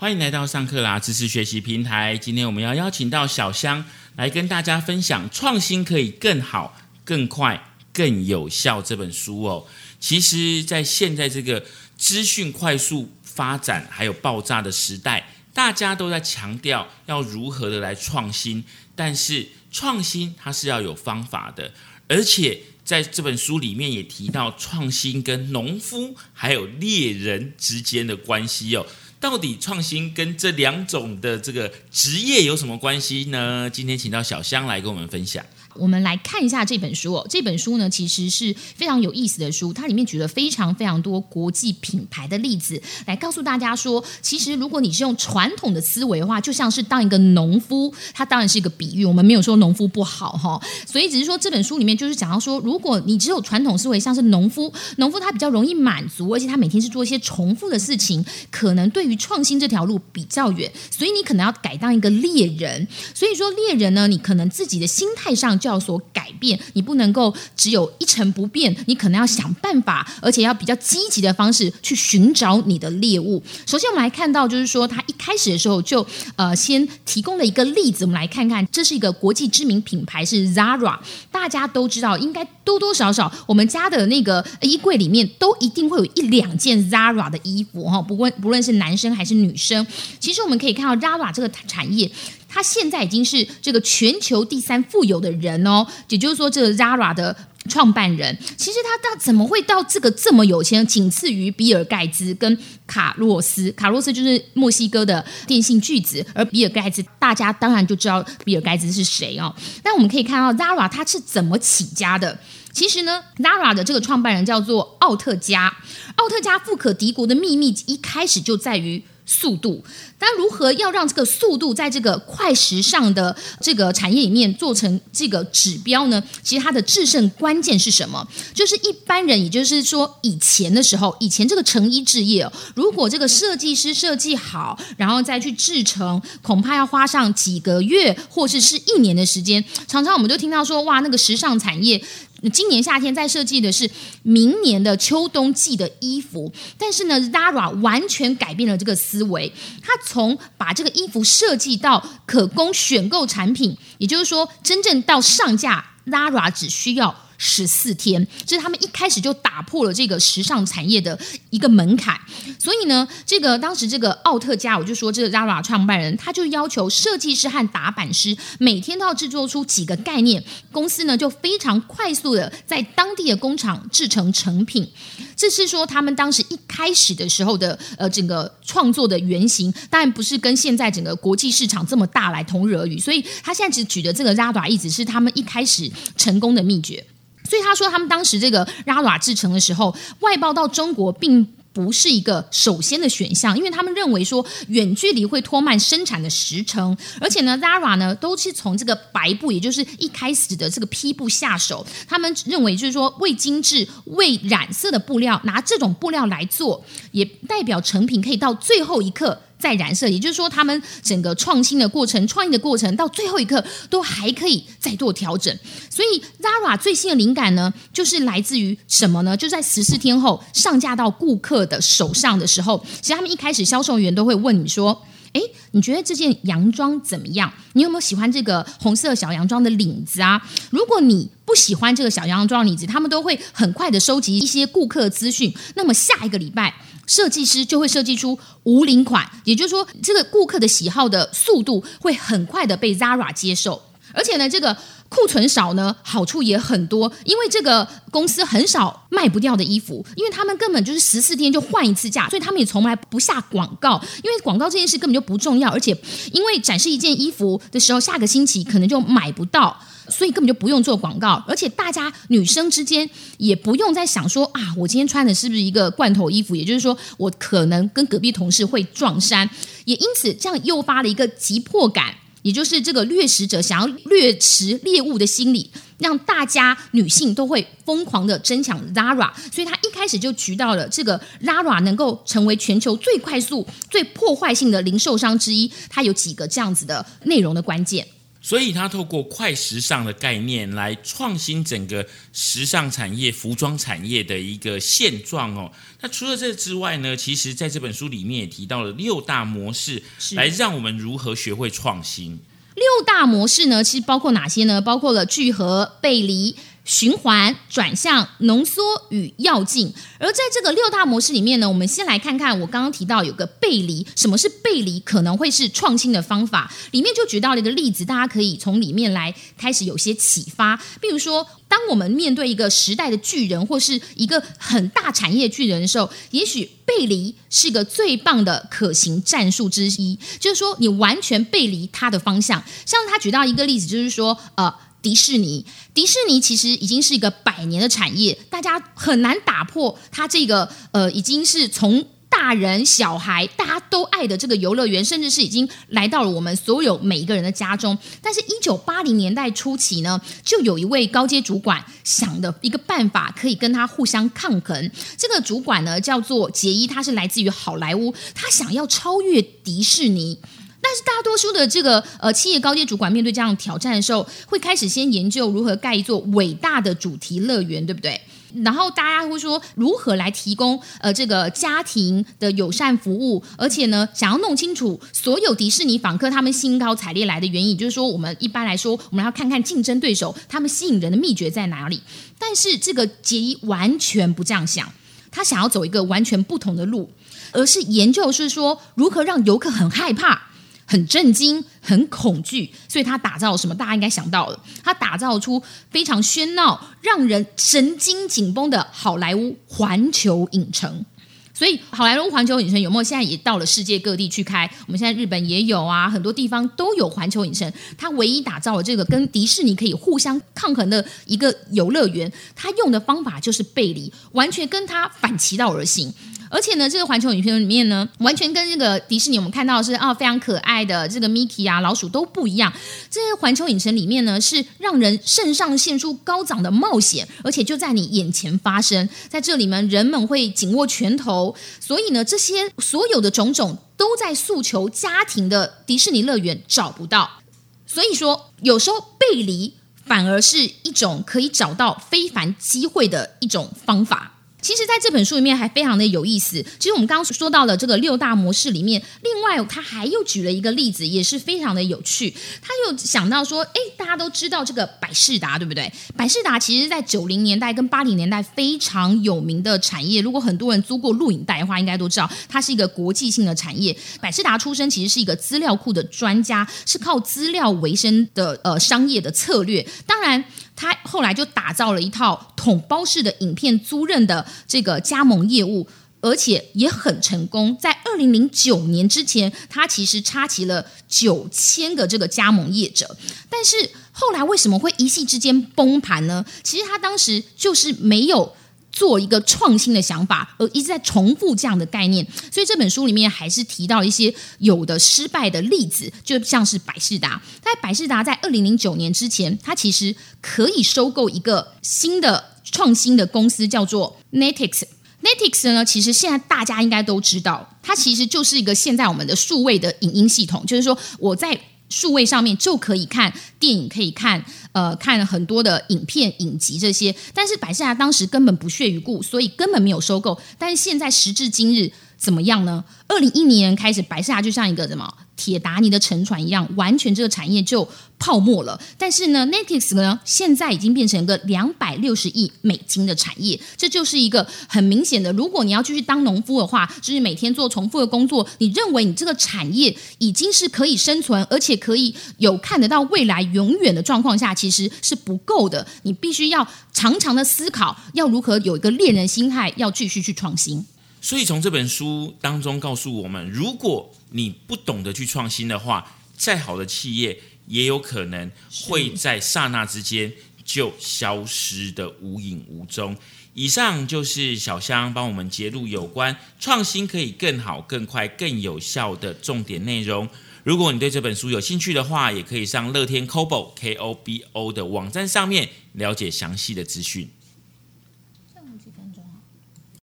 欢迎来到上课啦知识学习平台。今天我们要邀请到小香来跟大家分享《创新可以更好、更快、更有效》这本书哦。其实，在现在这个资讯快速发展还有爆炸的时代，大家都在强调要如何的来创新，但是创新它是要有方法的，而且在这本书里面也提到创新跟农夫还有猎人之间的关系哦。到底创新跟这两种的这个职业有什么关系呢？今天请到小香来跟我们分享。我们来看一下这本书哦。这本书呢，其实是非常有意思的书。它里面举了非常非常多国际品牌的例子，来告诉大家说，其实如果你是用传统的思维的话，就像是当一个农夫，它当然是一个比喻。我们没有说农夫不好哈，所以只是说这本书里面就是讲到说，如果你只有传统思维，像是农夫，农夫他比较容易满足，而且他每天是做一些重复的事情，可能对于创新这条路比较远。所以你可能要改当一个猎人。所以说猎人呢，你可能自己的心态上就要所改变，你不能够只有一成不变，你可能要想办法，而且要比较积极的方式去寻找你的猎物。首先，我们来看到，就是说他一开始的时候就呃先提供了一个例子，我们来看看，这是一个国际知名品牌是 Zara，大家都知道，应该多多少少我们家的那个衣柜里面都一定会有一两件 Zara 的衣服哈，不论不论是男生还是女生，其实我们可以看到 Zara 这个产业。他现在已经是这个全球第三富有的人哦，也就是说，这个 Zara 的创办人，其实他到怎么会到这个这么有钱？仅次于比尔盖茨跟卡洛斯。卡洛斯就是墨西哥的电信巨子，而比尔盖茨大家当然就知道比尔盖茨是谁哦。但我们可以看到 Zara 他是怎么起家的？其实呢，Zara 的这个创办人叫做奥特加。奥特加富可敌国的秘密一开始就在于。速度，但如何要让这个速度在这个快时尚的这个产业里面做成这个指标呢？其实它的制胜关键是什么？就是一般人，也就是说以前的时候，以前这个成衣制业，如果这个设计师设计好，然后再去制成，恐怕要花上几个月或者是一年的时间。常常我们就听到说，哇，那个时尚产业。今年夏天在设计的是明年的秋冬季的衣服，但是呢，Zara 完全改变了这个思维。他从把这个衣服设计到可供选购产品，也就是说，真正到上架，Zara 只需要。十四天，这是他们一开始就打破了这个时尚产业的一个门槛。所以呢，这个当时这个奥特加，我就说这个 Zara 创办人，他就要求设计师和打版师每天都要制作出几个概念，公司呢就非常快速的在当地的工厂制成成品。这是说他们当时一开始的时候的呃整个创作的原型，当然不是跟现在整个国际市场这么大来同日而语。所以他现在只举的这个 Zara 一直是他们一开始成功的秘诀。所以他说，他们当时这个 Zara 制成的时候，外包到中国并不是一个首先的选项，因为他们认为说远距离会拖慢生产的时程，而且呢，Zara 呢都是从这个白布，也就是一开始的这个批布下手，他们认为就是说未精致、未染色的布料，拿这种布料来做，也代表成品可以到最后一刻。再染色，也就是说，他们整个创新的过程、创意的过程，到最后一刻都还可以再做调整。所以，Zara 最新的灵感呢，就是来自于什么呢？就在十四天后上架到顾客的手上的时候，其实他们一开始销售员都会问你说：“哎，你觉得这件洋装怎么样？你有没有喜欢这个红色小洋装的领子啊？如果你不喜欢这个小洋装领子，他们都会很快的收集一些顾客资讯。那么下一个礼拜。”设计师就会设计出无领款，也就是说，这个顾客的喜好的速度会很快的被 Zara 接受，而且呢，这个库存少呢，好处也很多，因为这个公司很少卖不掉的衣服，因为他们根本就是十四天就换一次价，所以他们也从来不下广告，因为广告这件事根本就不重要，而且因为展示一件衣服的时候，下个星期可能就买不到。所以根本就不用做广告，而且大家女生之间也不用再想说啊，我今天穿的是不是一个罐头衣服？也就是说，我可能跟隔壁同事会撞衫，也因此这样诱发了一个急迫感，也就是这个掠食者想要掠食猎物的心理，让大家女性都会疯狂的争抢 Zara。所以他一开始就渠到了这个 Zara 能够成为全球最快速、最破坏性的零售商之一，它有几个这样子的内容的关键。所以他透过快时尚的概念来创新整个时尚产业、服装产业的一个现状哦。那除了这之外呢，其实在这本书里面也提到了六大模式，来让我们如何学会创新。六大模式呢，其实包括哪些呢？包括了聚合、背离。循环、转向、浓缩与药进，而在这个六大模式里面呢，我们先来看看我刚刚提到有个背离，什么是背离？可能会是创新的方法。里面就举到了一个例子，大家可以从里面来开始有些启发。比如说，当我们面对一个时代的巨人或是一个很大产业巨人的时候，也许背离是个最棒的可行战术之一，就是说你完全背离它的方向。像他举到一个例子，就是说，呃。迪士尼，迪士尼其实已经是一个百年的产业，大家很难打破它这个呃，已经是从大人小孩大家都爱的这个游乐园，甚至是已经来到了我们所有每一个人的家中。但是，一九八零年代初期呢，就有一位高阶主管想的一个办法，可以跟他互相抗衡。这个主管呢，叫做杰伊，他是来自于好莱坞，他想要超越迪士尼。但是大多数的这个呃企业高阶主管面对这样挑战的时候，会开始先研究如何盖一座伟大的主题乐园，对不对？然后大家会说如何来提供呃这个家庭的友善服务，而且呢，想要弄清楚所有迪士尼访客他们兴高采烈来的原因，就是说我们一般来说我们要看看竞争对手他们吸引人的秘诀在哪里。但是这个杰伊完全不这样想，他想要走一个完全不同的路，而是研究是说如何让游客很害怕。很震惊，很恐惧，所以他打造什么？大家应该想到了，他打造出非常喧闹、让人神经紧绷的好莱坞环球影城。所以，好莱坞环球影城有没有现在也到了世界各地去开？我们现在日本也有啊，很多地方都有环球影城。它唯一打造了这个跟迪士尼可以互相抗衡的一个游乐园，它用的方法就是背离，完全跟它反其道而行。而且呢，这个环球影片里面呢，完全跟这个迪士尼我们看到的是啊非常可爱的这个 Miki 啊老鼠都不一样。这些环球影城里面呢，是让人肾上腺素高涨的冒险，而且就在你眼前发生。在这里面，人们会紧握拳头，所以呢，这些所有的种种都在诉求家庭的迪士尼乐园找不到。所以说，有时候背离反而是一种可以找到非凡机会的一种方法。其实，在这本书里面还非常的有意思。其实我们刚刚说到了这个六大模式里面，另外他还又举了一个例子，也是非常的有趣。他又想到说，哎，大家都知道这个百事达，对不对？百事达其实，在九零年代跟八零年代非常有名的产业。如果很多人租过录影带的话，应该都知道，它是一个国际性的产业。百事达出身其实是一个资料库的专家，是靠资料为生的呃商业的策略。当然。他后来就打造了一套统包式的影片租赁的这个加盟业务，而且也很成功。在二零零九年之前，他其实插旗了九千个这个加盟业者。但是后来为什么会一夕之间崩盘呢？其实他当时就是没有。做一个创新的想法，而一直在重复这样的概念，所以这本书里面还是提到一些有的失败的例子，就像是百事达。在百事达在二零零九年之前，它其实可以收购一个新的创新的公司，叫做 Netix。Netix 呢，其实现在大家应该都知道，它其实就是一个现在我们的数位的影音系统，就是说我在。数位上面就可以看电影，可以看呃看很多的影片、影集这些。但是百事达当时根本不屑于顾，所以根本没有收购。但是现在时至今日。怎么样呢？二零一零年开始，白沙就像一个什么铁达尼的沉船一样，完全这个产业就泡沫了。但是呢，Netflix 呢，现在已经变成一个两百六十亿美金的产业，这就是一个很明显的。如果你要继续当农夫的话，就是每天做重复的工作，你认为你这个产业已经是可以生存，而且可以有看得到未来永远的状况下，其实是不够的。你必须要常常的思考，要如何有一个猎人心态，要继续去创新。所以从这本书当中告诉我们，如果你不懂得去创新的话，再好的企业也有可能会在刹那之间就消失的无影无踪。以上就是小香帮我们揭露有关创新可以更好、更快、更有效的重点内容。如果你对这本书有兴趣的话，也可以上乐天 Kobo K O B O 的网站上面了解详细的资讯。